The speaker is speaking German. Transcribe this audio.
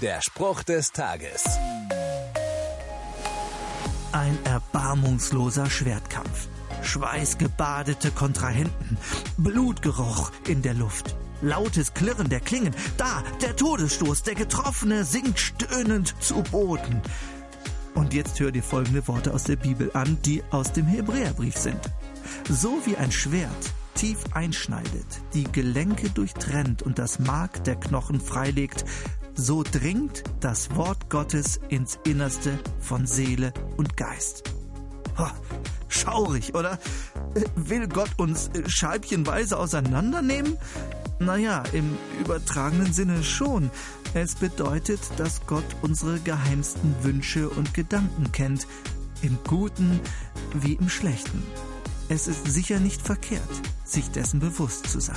Der Spruch des Tages. Ein erbarmungsloser Schwertkampf. Schweißgebadete Kontrahenten. Blutgeruch in der Luft. Lautes Klirren der Klingen. Da, der Todesstoß. Der Getroffene sinkt stöhnend zu Boden. Und jetzt hör dir folgende Worte aus der Bibel an, die aus dem Hebräerbrief sind. So wie ein Schwert tief einschneidet, die Gelenke durchtrennt und das Mark der Knochen freilegt, so dringt das Wort Gottes ins Innerste von Seele und Geist. Oh, schaurig, oder? Will Gott uns scheibchenweise auseinandernehmen? Naja, im übertragenen Sinne schon. Es bedeutet, dass Gott unsere geheimsten Wünsche und Gedanken kennt, im Guten wie im Schlechten. Es ist sicher nicht verkehrt, sich dessen bewusst zu sein.